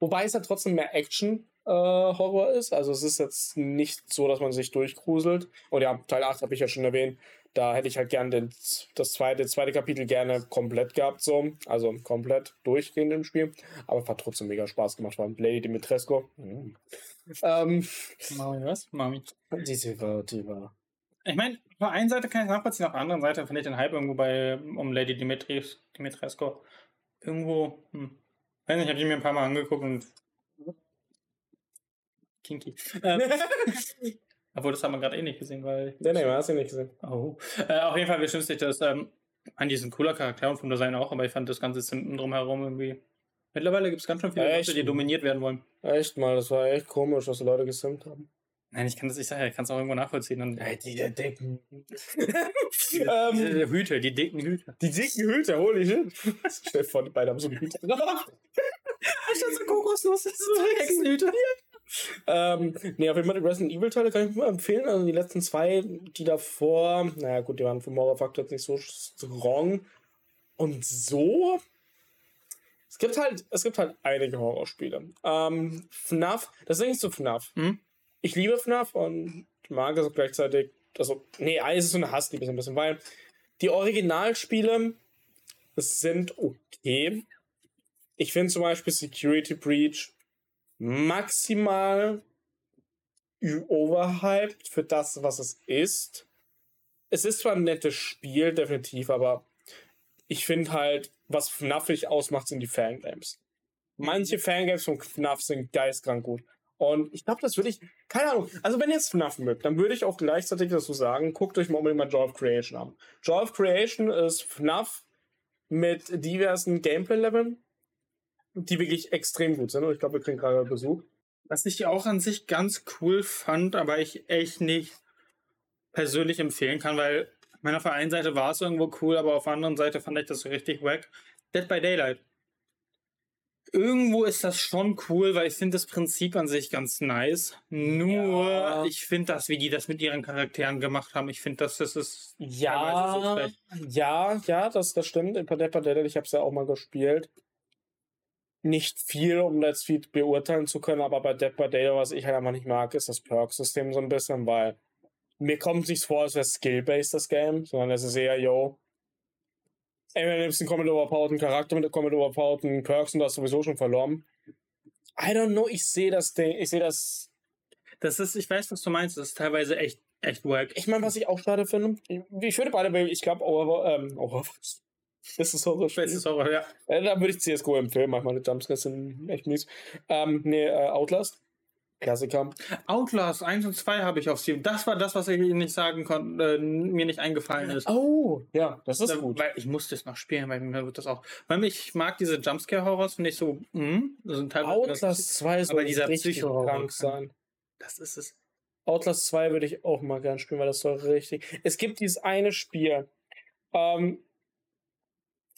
wobei es ja trotzdem mehr Action äh, Horror ist. Also es ist jetzt nicht so, dass man sich durchgruselt. Und ja, Teil 8 habe ich ja schon erwähnt. Da hätte ich halt gern den, das zweite, zweite Kapitel gerne komplett gehabt, so. Also komplett durchgehend im Spiel. Aber es hat trotzdem mega Spaß gemacht. War Lady Dimitrescu. Mhm. Ähm, Mami, was? Mami. die war, die war. Ich meine, auf der einen Seite kann ich nachvollziehen, auf der anderen Seite finde ich den Hype irgendwo bei um Lady Dimitris, Dimitrescu irgendwo, hm. Weiß nicht, ich habe die mir ein paar Mal angeguckt und kinky. Ähm, [LAUGHS] obwohl, das haben wir gerade eh nicht gesehen, weil. Nee, nee, man hast du nicht gesehen. Oh. Äh, auf jeden Fall, wie stimmt sich das? Ähm, an diesen cooler Charakter und vom Design auch, aber ich fand das ganze Simpen drumherum irgendwie. Mittlerweile gibt es ganz schön viele Echt? Leute, die dominiert werden wollen. Echt mal, das war echt komisch, was die Leute gesimt haben. Nein, ich kann das nicht sagen, ich kann es auch irgendwo nachvollziehen. Und, die der dicken. [LAUGHS] die, ähm, die Hüte, die dicken Hüte. die dicken Hüte, holy shit. Stell dir vor, die beiden haben so eine Hüte. [LAUGHS] Ist so kokosnuss, das ist so [LAUGHS] Hexenhüte. ähm, nee, auf jeden Fall die Resident Evil Teile kann ich mal empfehlen. Also die letzten zwei, die davor, naja gut, die waren vom Horror-Faktor jetzt nicht so strong. Und so. Es gibt halt, es gibt halt einige Horrorspiele. Ähm, FNAF, das ist zu FNAF. Hm? Ich liebe FNAF und mag es gleichzeitig. Also, nee, es ist so eine Hassliebe so ein bisschen, weil Die Originalspiele sind okay. Ich finde zum Beispiel Security Breach maximal overhyped für das, was es ist. Es ist zwar ein nettes Spiel, definitiv, aber ich finde halt, was FNAFig ausmacht, sind die Fangames. Manche Fangames von FNAF sind geistkrank gut. Und ich glaube, das würde ich, keine Ahnung, also wenn ihr jetzt FNAF mögt, dann würde ich auch gleichzeitig dazu sagen, guckt euch mal unbedingt mal Joy of Creation an. Joy of Creation ist FNAF mit diversen Gameplay-Leveln, die wirklich extrem gut sind. Und ich glaube, wir kriegen gerade Besuch. Was ich auch an sich ganz cool fand, aber ich echt nicht persönlich empfehlen kann, weil meiner auf der einen Seite war es irgendwo cool, aber auf der anderen Seite fand ich das richtig wack. Dead by Daylight. Irgendwo ist das schon cool, weil ich finde das Prinzip an sich ganz nice. Nur, Ja. ich finde das, wie die das mit ihren Charakteren gemacht haben, ich finde, das, das ist Ja, so ja, ja, das, das stimmt. In by Daylight, ich habe es ja auch mal gespielt. Nicht viel, um das viel beurteilen zu können, aber bei Dead by Daylight, was ich halt einfach nicht mag, ist das Perk-System so ein bisschen, weil mir kommt es nicht vor, als wäre Skill-based das Game, sondern es ist eher, yo, du einen komplett overpowerten Charakter mit overpowerten Perks und du hast sowieso schon verloren. I don't know, ich sehe das Ding, ich sehe das Das ist, ich weiß, was du meinst, das ist teilweise echt, echt wack. Ich meine, was ich auch schade finde, ich, ich würde beide, ich glaube, Over, ähm, Over, [LAUGHS] das ist Horror. Das ist Horror, ja. Äh, da würde ich CSGO empfehlen, manchmal die Jumpscares sind echt mies. Ähm, nee, äh, Outlast. Klassiker. Outlast 1 und 2 habe ich auf Steam. Das war das, was ich nicht sagen konnte, äh, mir nicht eingefallen ist. Oh, ja, das ist Da- gut. Weil ich musste es noch spielen, weil mir wird das auch. Weil ich mag diese Jumpscare-Horrors, finde ich so, das sind teilweise Outlast 2 soll aber dieser richtig krank sein. Das ist es. Outlast 2 würde ich auch mal gern spielen, weil das soll richtig. Es gibt dieses eine Spiel. Ähm,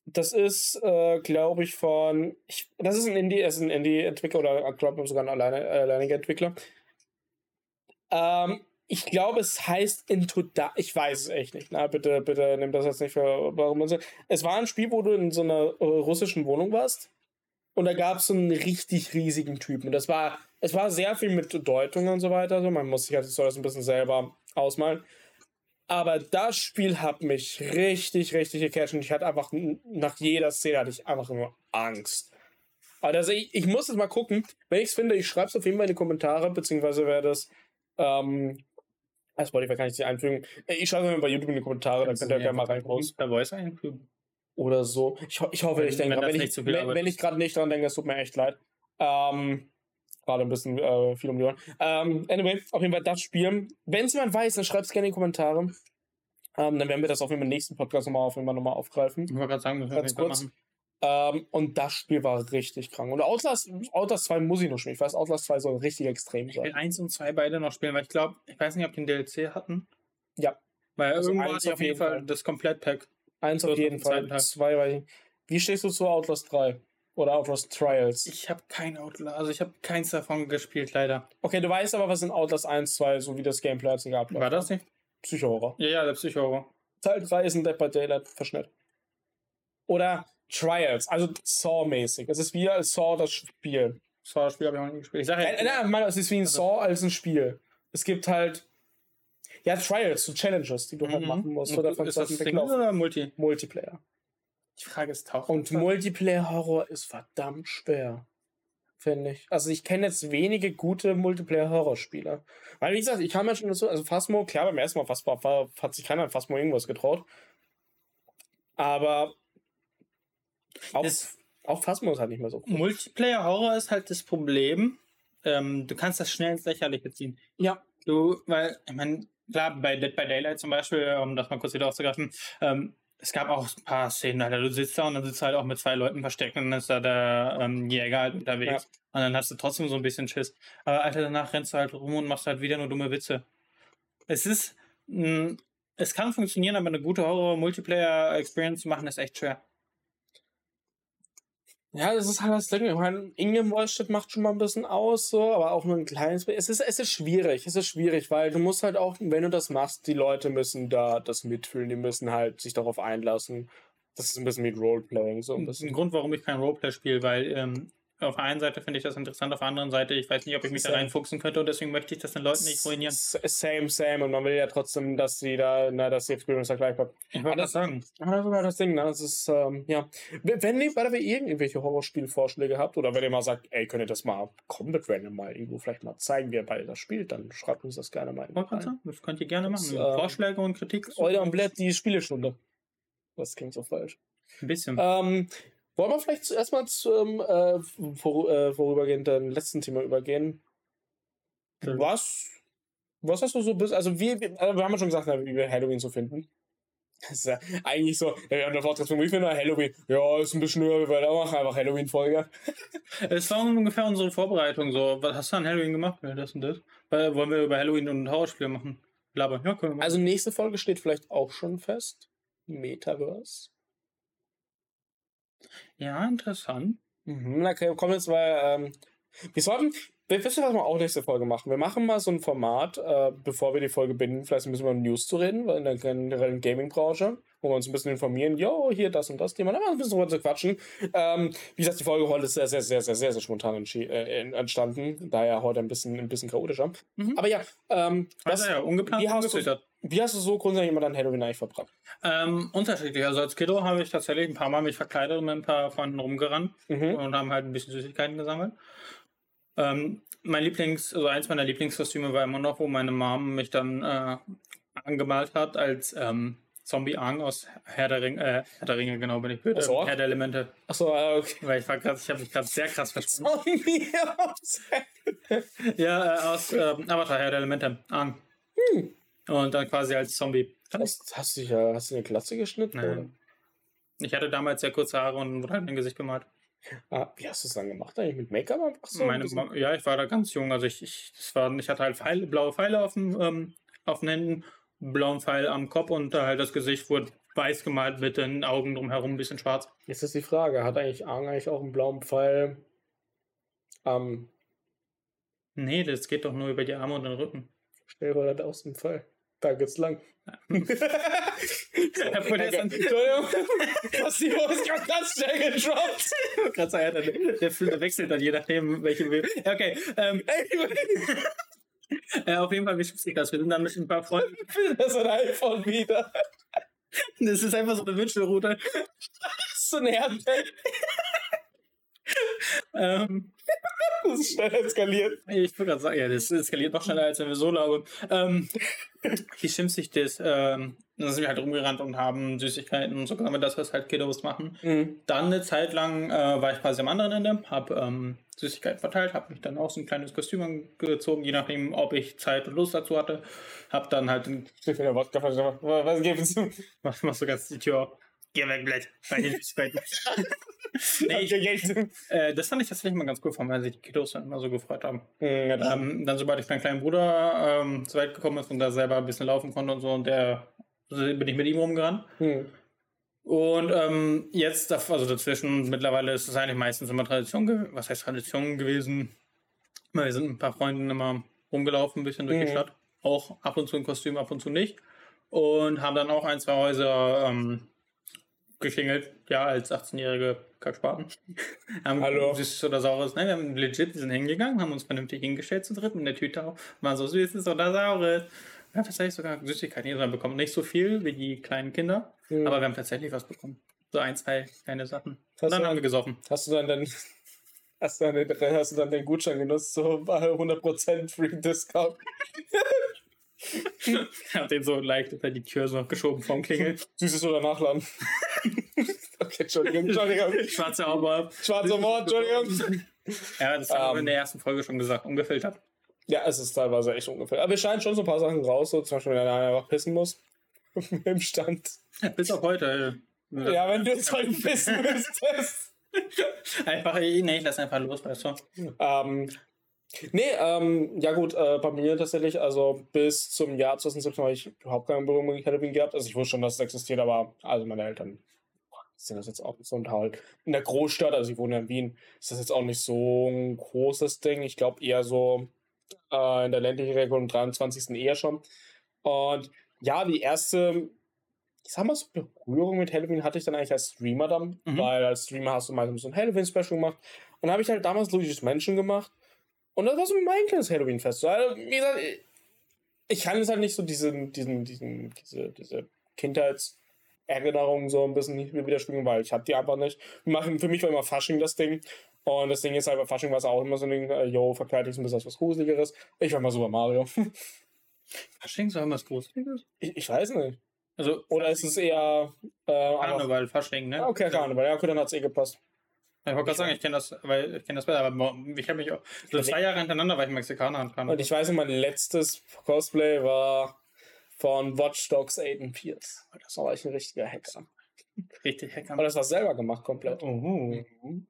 das ist, äh, glaube ich, von. Ich, das ist ein Indie, ist ein Indie-Entwickler oder glaube ich sogar ein alleine, äh, alleiniger Entwickler. Ähm, ich glaube, es heißt Into Dark. Ich weiß es echt nicht. Na, bitte, bitte nimm das jetzt nicht für warum. Es war ein Spiel, wo du in so einer äh, russischen Wohnung warst. Und da gab es so einen richtig riesigen Typen. Das war, es war sehr viel mit Deutung und so weiter. So. Man muss sich halt das ein bisschen selber ausmalen. Aber das Spiel hat mich richtig, richtig gecatcht. Und ich hatte einfach, nach jeder Szene hatte ich einfach nur Angst. Also ich, ich muss jetzt mal gucken. Wenn ich es finde, ich schreibe es auf jeden Fall in die Kommentare, beziehungsweise wer das, ähm, als Spotify kann ich sie einfügen. Äh, Ich schreibe es mir bei YouTube in die Kommentare, dann könnt ihr gerne mal reinposten. Per Voice einfügen. Oder so. Ich, ich hoffe, ich Wenn denke, das wenn, ich, wenn, wenn ich gerade nicht dran denke, es tut mir echt leid. Ähm, gerade ein bisschen äh, viel um die Ohren. Ähm, anyway, auf jeden Fall das Spiel. Wenn es jemand weiß, dann schreibt es gerne in die Kommentare. Ähm, dann werden wir das auf jeden Fall im nächsten Podcast nochmal auf jeden Fall nochmal aufgreifen. Ich wollte gerade sagen, wir Ganz kurz. Machen. Ähm, und das Spiel war richtig krank. Und Outlast, Outlast 2 muss ich noch spielen. Ich weiß, Outlast 2 soll richtig extrem Ich will sein. 1 und 2 beide noch spielen, weil ich glaube, ich weiß nicht, ob die einen DLC hatten. Ja. Weil Also irgendwo hatte ich auf jeden Fall Fall. das Komplettpack. Eins auf jeden Fall. Zwei, weil Wie stehst du zu Outlast 3? Oder Outlast Trials? Ich habe kein Outlast, also ich habe keins davon gespielt, leider. Okay, du weißt aber, was in Outlast 1, 2, so wie das Gameplay als abläuft. War das nicht? Psycho-Horror. Ja, ja, der Psycho. Teil 3 ist ein Dead by Daylight Verschnitt. Oder Trials, also Saw-mäßig. Es ist wie als Saw das Spiel. Das war das Spiel, habe ich auch nicht gespielt. Ich sage Äh, nein, Mann, es ist wie ein Also- Saw als ein Spiel. Es gibt halt. Ja, Trials, so Challenges, die du halt Mhm. machen musst. Oder von ist das Single oder Multi? Multiplayer. Die Frage ist taucht. Und Multiplayer-Horror ist verdammt schwer. Finde ich. Also ich kenne jetzt wenige gute Multiplayer-Horror-Spieler. Weil, wie gesagt, ich kam ja schon dazu, also Phasmo, klar, beim ersten Mal Phasmo, war, hat sich keiner an Phasmo irgendwas getraut. Aber auch, Das- auch Phasmo ist halt nicht mehr so cool. Multiplayer-Horror ist halt das Problem. Ähm, du kannst das schnell ins Lächerliche ziehen. Ja. Du, weil, ich meine, klar, bei Dead by Daylight zum Beispiel, um das mal kurz wieder aufzugreifen, ähm, es gab auch ein paar Szenen, Alter, du sitzt da und dann sitzt du halt auch mit zwei Leuten versteckt und dann ist da der ähm, Jäger halt unterwegs. Und dann hast du trotzdem so ein bisschen Schiss. Aber Alter, danach rennst du halt rum und machst halt wieder nur dumme Witze. Es ist, mh, es kann funktionieren, aber eine gute Horror-Multiplayer-Experience zu machen ist echt schwer. Ja, das ist halt das Ding. Ich meine, Ingame Wallstedt macht schon mal ein bisschen aus, so, aber auch nur ein kleines bisschen. Es ist, es ist schwierig, es ist schwierig, weil du musst halt auch, wenn du das machst, die Leute müssen da das mitfühlen, die müssen halt sich darauf einlassen. Das ist ein bisschen wie Roleplaying, so ein Das ist ein bisschen. Grund, warum ich kein Roleplay spiele, weil ähm, auf der einen Seite finde ich das interessant, auf der anderen Seite, ich weiß nicht, ob ich mich da Same. reinfuchsen könnte und deswegen möchte ich das den Leuten nicht ruinieren. Same, same. Und man will ja trotzdem, dass sie da, na, dass die Experience da gleich bleibt. Ich wollte das sagen. Aber das ist das Ding, ne? Das ist, ähm, ja. Wenn ihr, ihr irgendwelche Horrorspielvorschläge habt oder wenn ihr mal sagt, ey, könnt ihr das mal komplett random mal irgendwo vielleicht mal zeigen, wie ihr beide das spielt, dann schreibt uns das gerne mal rein. das könnt ihr gerne machen. Das, ähm, Vorschläge und Kritik. Euer Amblett, die Spielestunde. Das klingt so falsch. Ein bisschen. Ähm, wollen wir vielleicht zuerst mal zum äh, vor, äh, vorübergehenden letzten Thema übergehen? Ja. Was? Was hast du so bis. Also, wir, wir, also wir haben ja schon gesagt, wie wir Halloween so finden. Das ist ja eigentlich so, wir haben davor gesagt, wie finden wir Halloween? Ja, ist ein bisschen höher, weil da machen einfach Halloween-Folge. [LAUGHS] Es war ungefähr unsere Vorbereitung so. Was hast du an Halloween gemacht? Das und das. Weil, wollen wir über Halloween und Horrorspiele machen? Labern. Ja, können wir machen. Also, nächste Folge steht vielleicht auch schon fest. Metaverse. Ja, interessant. Mhm, okay, kommen jetzt mal. Ähm, wir sollten. Wir wissen, was wir auch nächste Folge machen. Wir machen mal so ein Format, äh, bevor wir die Folge binden, vielleicht ein bisschen über News zu reden, weil in der generellen Gaming-Branche, wo wir uns ein bisschen informieren, jo, hier das und das Thema, da ein bisschen drüber zu quatschen. Ähm, wie gesagt, die Folge heute ist sehr, sehr, sehr, sehr, sehr, sehr spontan äh, entstanden. Daher heute ein bisschen, ein bisschen chaotischer. Mhm. Aber ja, ähm, was, Also ja, ungeplant, wie, hast du, wie hast du so grundsätzlich immer dein Halloween eigentlich verbracht? Ähm, unterschiedlich. Also als Kiddo habe ich tatsächlich ein paar Mal mich verkleidet und mit ein paar Freunden rumgerannt Mhm. und haben halt ein bisschen Süßigkeiten gesammelt. Ähm, mein Lieblings, also eins meiner Lieblingskostüme war immer noch, wo meine Mom mich dann äh, angemalt hat als ähm, Zombie Ang aus Herr der Ringe, äh, Herr der Ringe, genau, bin ich blöd. Ork? Herr der Elemente. Achso, äh, okay. Weil ich war krass, ich habe mich gerade sehr krass verstanden. Zombie aus- Ja, äh, aus ähm, Avatar, Herr der Elemente, Ang. Hm. Und dann quasi als Zombie. Hast, hast, du, dich, äh, hast du eine Glatze geschnitten? oder? Nein. Ich hatte damals sehr kurze Haare und wurde halt mein Gesicht gemalt. Ah, wie hast du es dann gemacht eigentlich? Mit Make-up einfach so? Meine, ja, ich war da ganz jung. Also ich, ich, das war, ich hatte halt Pfeile, blaue Pfeile auf, dem, ähm, auf den Händen, blauen Pfeil am Kopf und da halt das Gesicht wurde weiß gemalt mit den Augen drumherum ein bisschen schwarz. Jetzt ist die Frage, hat eigentlich Aang eigentlich auch einen blauen Pfeil am Nee, das geht doch nur über die Arme und den Rücken. Stellroller aus dem Pfeil? Da geht's lang. [LAUGHS] Obwohl, der ist dann- Entschuldigung, was die Hose gerade ganz schnell gedroppt. Gerade so, ja, der, der, der wechselt dann je nachdem, welche will. Okay, ähm, äh, [LAUGHS] auf jeden Fall beschäftigt sich das. Wir sind dann mit ein paar Freunden. Das ist ein iPhone wieder. Das ist einfach so eine Wünschelroute. So ein Airbag. [LAUGHS] Ähm, [LAUGHS] Das ist schnell eskaliert. Ich würde gerade sagen, ja, das eskaliert noch schneller, als wenn wir so labern. Ähm, [LAUGHS] wie schimpft sich das? Ähm, dann sind wir halt rumgerannt und haben Süßigkeiten und so gesammelt, das, was halt Kiddos machen. Mhm. Dann eine Zeit lang äh, war ich quasi am anderen Ende, habe ähm, Süßigkeiten verteilt, habe mich dann auch so ein kleines Kostüm angezogen, je nachdem, ob ich Zeit und Lust dazu hatte. Habe dann halt, Ich bin der Wodka Was gibt's? [LAUGHS] mach, mach so ganz die Tür auf. Geh weg, Blatt. Bei den Süßigkeiten. nee, ich, äh, das fand ich tatsächlich mal ganz cool, vor allem, weil sich die Kiddos dann immer so gefreut haben. Ähm, dann, sobald ich meinen kleinen Bruder ähm, zu weit gekommen ist und da selber ein bisschen laufen konnte und so, und der bin ich mit ihm rumgerannt. Hm. Und ähm, jetzt, also dazwischen, mittlerweile ist es eigentlich meistens immer Tradition, ge- was heißt Tradition gewesen? Wir sind ein paar Freunden immer rumgelaufen, ein bisschen durch Mhm. die Stadt. Auch ab und zu in Kostüm, ab und zu nicht. Und haben dann auch ein, zwei Häuser ähm, geklingelt, ja, als 18-jährige Kackspaten. [LAUGHS] haben Hallo. Süßes oder Saures. Nein, wir haben legit, wir sind hingegangen, haben uns vernünftig hingestellt zu dritt mit der Tüte auf. Waren so Süßes oder Saures. Wir haben tatsächlich sogar Süßigkeiten jeder bekommen. Nicht so viel wie die kleinen Kinder, Mhm. aber wir haben tatsächlich was bekommen. So ein, zwei kleine Sachen. Hast dann du- haben wir gesoffen. Hast du dann den, [LAUGHS] hast du dann, den- hast du dann den Gutschein genutzt, so bei 100% Free Discount? [LAUGHS] Hab den so leicht unter die Tür so geschoben vom Klingel. Süßes oder Nachladen? [LAUGHS] okay, Entschuldigung, Entschuldigung. Schwarze Haube. Schwarzer Mord, Entschuldigung. Ja, das haben wir Ähm. in der ersten Folge schon gesagt, ungefiltert. Ja, es ist teilweise echt ungefähr. Aber wir scheinen schon so ein paar Sachen raus, so zum Beispiel, wenn einer einfach pissen muss. [LAUGHS] Im Stand. Bis auf heute. äh, Ja, wenn du jetzt heute pissen müsstest. [LAUGHS] Einfach, nee, ich lass einfach los, weißt du. Ähm, nee, ähm, ja gut, äh, bei mir tatsächlich, also bis zum Jahr 2017 habe ich überhaupt keine Berührung mit Halloween gehabt. Also ich wusste schon, dass es existiert, aber also meine Eltern sind das jetzt auch so und halt in der Großstadt, also ich wohne in Wien, ist das jetzt auch nicht so ein großes Ding. Ich glaube eher so äh, in der ländlichen Region am 23. eher schon. Und ja, die erste ich sag mal, so Berührung mit Halloween hatte ich dann eigentlich als Streamer dann, Mhm. weil als Streamer hast du meistens so ein Halloween-Special gemacht. Und dann habe ich halt damals Luigi's Mansion gemacht. Und das war so mein kleines Halloween-Fest. So, Also, wie gesagt, ich- ich kann jetzt halt nicht so diesen, diesen, diesen, diese, diese Kindheitserinnerungen so ein bisschen nicht mehr widerspiegeln, weil ich habe die einfach nicht. Machen, für mich war immer Fasching das Ding. Und das Ding ist halt bei Fasching war es auch immer so ein Ding, äh, yo, verkleide dich ein bisschen was Gruseligeres. Ich war mal Super Mario. [LAUGHS] Fasching soll was Gruseliges? Ich, ich weiß nicht. Also, Oder ist es eher. Äh, Karneval, Fasching, ne? Okay, Karneval. Ja, okay, dann hat es eh gepasst. Ich wollte gerade sagen, ich kenne das, weil ich kenne das besser, aber ich habe mich auch. So zwei Jahre hintereinander war ich Mexikaner an Und Karneval. ich weiß noch, mein letztes Cosplay war von Watch Dogs Aiden Pierce. Das war echt ein richtiger Hacker. Richtig hackern. Aber das war selber gemacht komplett. Mhm.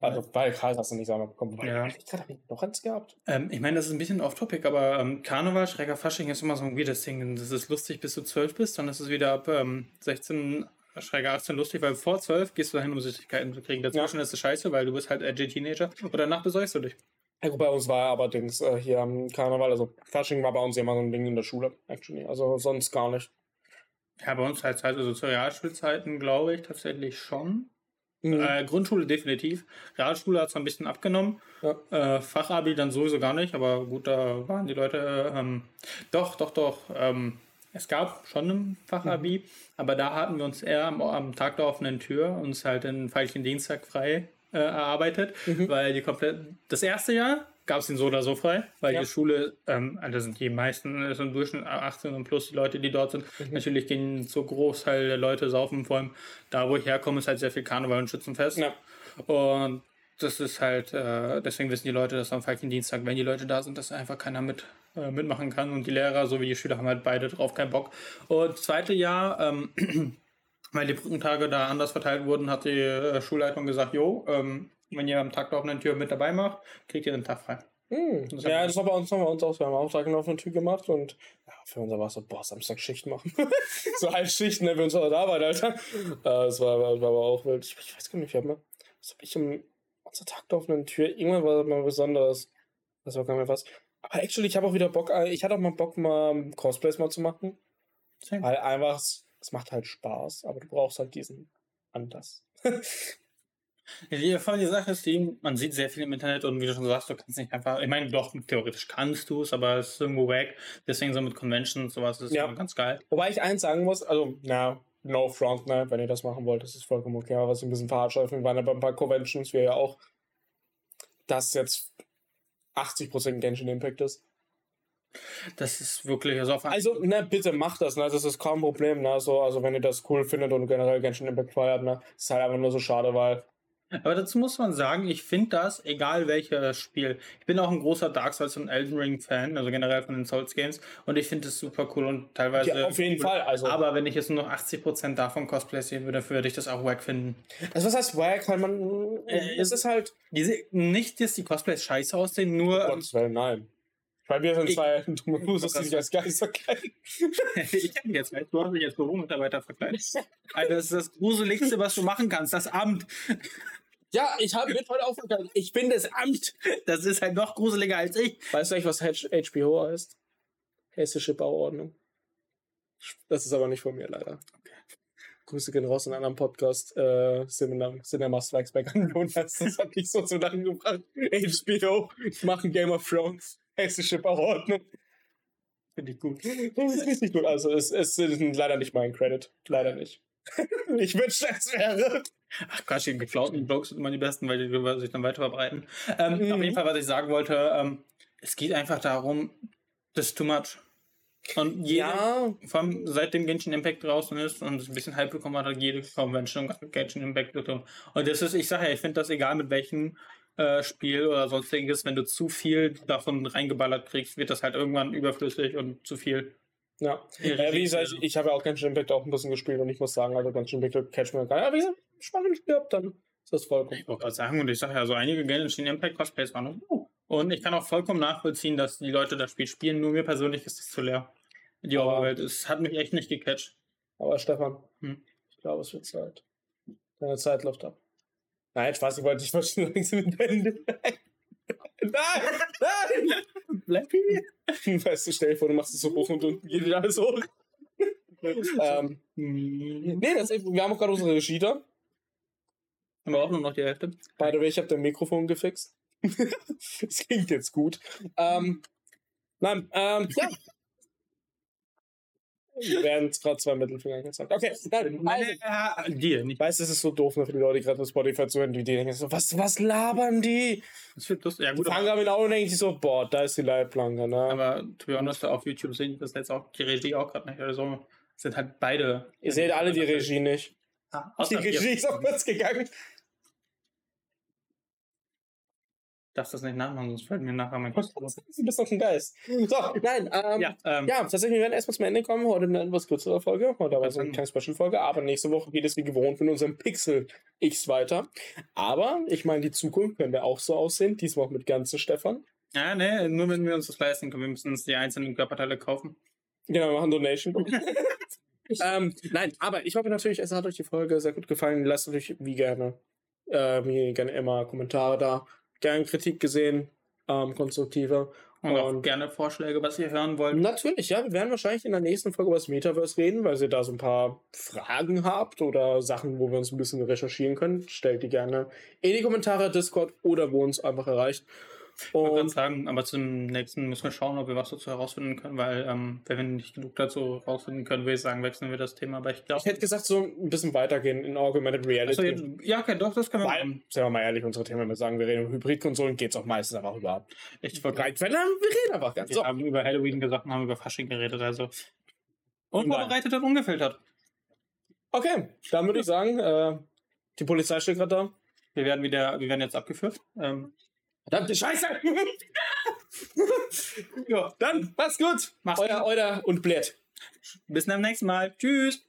Also, weil Karl hast du nicht selber bekommen. Ja. Ich gerade ich noch eins gehabt. Ähm, ich meine, das ist ein bisschen off-topic, aber ähm, Karneval, schräger Fasching ist immer so ein weirdes Ding. Das ist lustig, bis du 12 bist, dann ist es wieder ab ähm, 16, schräger 18 lustig, weil vor 12 gehst du dahin, um Süßigkeiten zu kriegen. Dazwischen ist es scheiße, weil du bist halt edgy Teenager und danach besäufst du dich. Ja, gut, bei uns war allerdings äh, hier am Karneval, also Fasching war bei uns immer so ein Ding in der Schule, actually. Also sonst gar nicht. Ja, bei uns halt, also zu Realschulzeiten glaube ich tatsächlich schon. Mhm. Äh, Grundschule definitiv. Realschule hat es ein bisschen abgenommen. Ja. Äh, Fachabi dann sowieso gar nicht, aber gut, da waren die Leute. Ähm, doch, doch, doch. Ähm, es gab schon ein Fachabi, aber da hatten wir uns eher am, am Tag der offenen Tür uns halt den Veilchen Dienstag frei äh, erarbeitet, weil die komplett. Das erste Jahr gab es ihn so oder so frei, weil Ja. die Schule, ähm, also sind die meisten, also im Durchschnitt 18 und plus die Leute, die dort sind. Natürlich gehen so Großteil der Leute saufen, vor allem da, wo ich herkomme, ist halt sehr viel Karneval und Schützenfest. Ja. Und das ist halt, äh, deswegen wissen die Leute, dass am Falken Dienstag, wenn die Leute da sind, dass einfach keiner mit, äh, mitmachen kann. Und die Lehrer sowie die Schüler haben halt beide drauf keinen Bock. Und das zweite Jahr, ähm, [CLEARS THROAT] weil die Brückentage da anders verteilt wurden, hat die äh, Schulleitung gesagt, jo, ähm, wenn ihr am Tag der offenen Tür mit dabei macht, kriegt ihr den Tag frei. Das Ja, das war bei uns, haben wir uns auch. Wir haben auch Tag auf eine Tür gemacht und ja, für uns war es so, boah, Samstag Schicht machen. [LAUGHS] so halb Schicht, ne, wir uns auch da waren, Alter. Äh, das war, war, war aber auch wild. Ich, ich weiß gar nicht, wir haben, was hab ich um der offenen Tür, irgendwann war das mal besonders. Das war gar nicht was. Aber actually, ich habe auch wieder Bock, äh, ich hatte auch mal Bock, mal Cosplays mal zu machen. Same. Weil einfach, es macht halt Spaß, aber du brauchst halt diesen Anlass. [LAUGHS] Die, die Sache ist, die, man sieht sehr viel im Internet und wie du schon sagst, du kannst nicht einfach, ich meine, doch, theoretisch kannst du es, aber es ist irgendwo weg. Deswegen so mit Conventions und sowas ist Ja. ganz geil. Wobei ich eins sagen muss, also, na, no front, ne, wenn ihr das machen wollt, das ist vollkommen okay, aber was ich ein bisschen verarscht habe, wir waren ja bei ein paar Conventions, wir ja auch, dass jetzt 80% Genshin Impact ist. Das ist wirklich, also auf Also, ne, bitte macht das, ne, das ist kaum ein Problem, ne, so, also wenn ihr das cool findet und generell Genshin Impact feiert, ne, ist halt einfach nur so schade, weil, Aber dazu muss man sagen, ich finde das, egal welches Spiel. Ich bin auch ein großer Dark Souls und Elden Ring Fan, also generell von den Souls Games. Und ich finde es super cool und teilweise. ja, auf jeden Fall, also, Aber wenn ich jetzt nur noch 80% davon Cosplay sehen würde, würde ich das auch wack finden. also was heißt wack, halt man, Äh, es ist halt, Diese, nicht, dass die Cosplays scheiße aussehen, nur. um Gottes Willen, nein. Weil wir sind Ich- zwei [LAUGHS] dumme Losers, die sich als Geister kennen. [LAUGHS] ich kenne jetzt, weißt du, hast mich als Büromitarbeiter verkleidet. Also das ist das Gruseligste, was du machen kannst, das Amt. Ja, ich habe mit heute aufgehört. Ich bin das Amt. Das ist halt noch gruseliger als ich. Weißt du eigentlich, was HBO heißt? Hessische Bauordnung. Das ist aber nicht von mir, leider. Grüße gehen raus in einem anderen Podcast. Äh, Cinema, Cinema Strikes Back an Jonas. Das hat mich so zu lange gebracht. HBO machen Game of Thrones. Hessische Bauordnung. Finde ich gut. Das ist richtig gut. Also, es, es ist leider nicht mein Credit. Leider nicht. [LAUGHS] ich wünschte, es wäre. Ach Quatsch, die geklauten Blogs sind immer die besten, weil die sich dann weiter verbreiten. Ähm, Mhm. Auf jeden Fall, was ich sagen wollte, ähm, es geht einfach darum, das ist too much. Und jede, Ja, vor allem seitdem Genshin Impact draußen ist und es ein bisschen Hype bekommen hat, hat jede Convention mit Genshin Impact bekommen. Und das ist, ich sage ja, ich finde das egal mit welchem äh, Spiel oder sonstiges, wenn du zu viel davon reingeballert kriegst, wird das halt irgendwann überflüssig und zu viel. ja. Äh, wie gesagt, ich, ich habe ja auch Genshin Impact auch ein bisschen gespielt und ich muss sagen, also Genshin Impact catch mir gar nicht. Aber wie gesagt, spannend gehabt, dann ist das vollkommen. Ich wollte gerade sagen, und ich sage ja, so einige Genshin Impact Cosplays waren noch. Und ich kann auch vollkommen nachvollziehen, dass die Leute das Spiel spielen, nur mir persönlich ist es zu leer. Die Overwelt, es hat mich echt nicht gecatcht. Aber Stefan, Hm. ich glaube, es wird Zeit. Deine Zeit läuft ab. Nein, Spaß, ich wollte dich schon [LAUGHS] langsam mit Ende. [LAUGHS] Nein! Nein! [LAUGHS] Bleib hier. Weißt du, stell dir vor, du machst es so hoch und unten geht wieder alles hoch. ähm, nee, das, wir haben auch gerade unsere Regie da. Haben wir auch nur noch die Hälfte. By the way, ich habe dein Mikrofon gefixt. das klingt jetzt gut. Ähm, nein, ähm, ja. Wir werden gerade zwei Mittelfinger gezeigt. Okay, nein, also, Ja, dir, ich weiß, es ist so doof für die Leute, die gerade auf Spotify zuhören, die denken so, was, was labern die? Das wird lustig. Ja, Die gut, fangen aber, damit an und denken sich so, boah, da ist die Leitplanke, ne? aber to be honest, auf YouTube sehen die das jetzt auch, die Regie auch gerade nicht. Also sind halt beide. Ihr seht alle die Regie nicht. Ah, Die Regie ist auf uns gegangen. Darfst das nicht nachmachen, sonst fällt mir nachher mein Kopf. [LAUGHS] Du bist doch ein Geist. So, nein, ähm, Ja, ähm, Ja, tatsächlich, wir werden erstmal zum Ende kommen. Heute eine etwas kürzere Folge. Heute aber so eine Mhm. kleine Special-Folge. Aber nächste Woche geht es wie gewohnt mit unserem Pixel X weiter. Aber ich meine, die Zukunft könnte auch so aussehen. Diesmal auch mit ganzen Stefan. ja, ne, nur wenn wir uns das leisten können. Wir müssen uns die einzelnen Körperteile kaufen. Genau, wir machen Donation. [LAUGHS] [LAUGHS] ähm, nein, aber ich hoffe natürlich, es hat euch die Folge sehr gut gefallen. Lasst natürlich wie gerne, äh, wie gerne immer Kommentare da. Gern Kritik gesehen, ähm, konstruktive. Und auch Und- gerne Vorschläge, was ihr hören wollt. Natürlich, ja. Wir werden wahrscheinlich in der nächsten Folge über das Metaverse reden, weil ihr da so ein paar Fragen habt oder Sachen, wo wir uns ein bisschen recherchieren können. Stellt die gerne in die Kommentare, Discord oder wo uns einfach erreicht. Ich Und sagen, aber zum nächsten müssen wir schauen, ob wir was dazu herausfinden können, weil ähm, wenn wir nicht genug dazu herausfinden können, würde ich sagen, wechseln wir das Thema. Aber ich glaube. ich hätte gesagt, so ein bisschen weitergehen in Augmented Reality. Jetzt- ja, okay, doch, das können wir weil, machen. sagen wir mal ehrlich, unsere Themen, wenn wir sagen, wir reden über Hybridkonsolen, geht es auch meistens einfach über Ich Breitwelle. Wir reden einfach ganz Wir so. haben über Halloween gesagt und haben über Fasching geredet, also. Und Unvorbereitet und ungefiltert. Okay, dann würde ich sagen, äh, die Polizei steht gerade da. Wir werden wieder, wir werden jetzt abgeführt. Ähm, Verdammte Scheiße! [LAUGHS] ja, Dann, mach's gut. Mach's euer, gut. euer und Blät. bis zum nächsten Mal. Tschüss.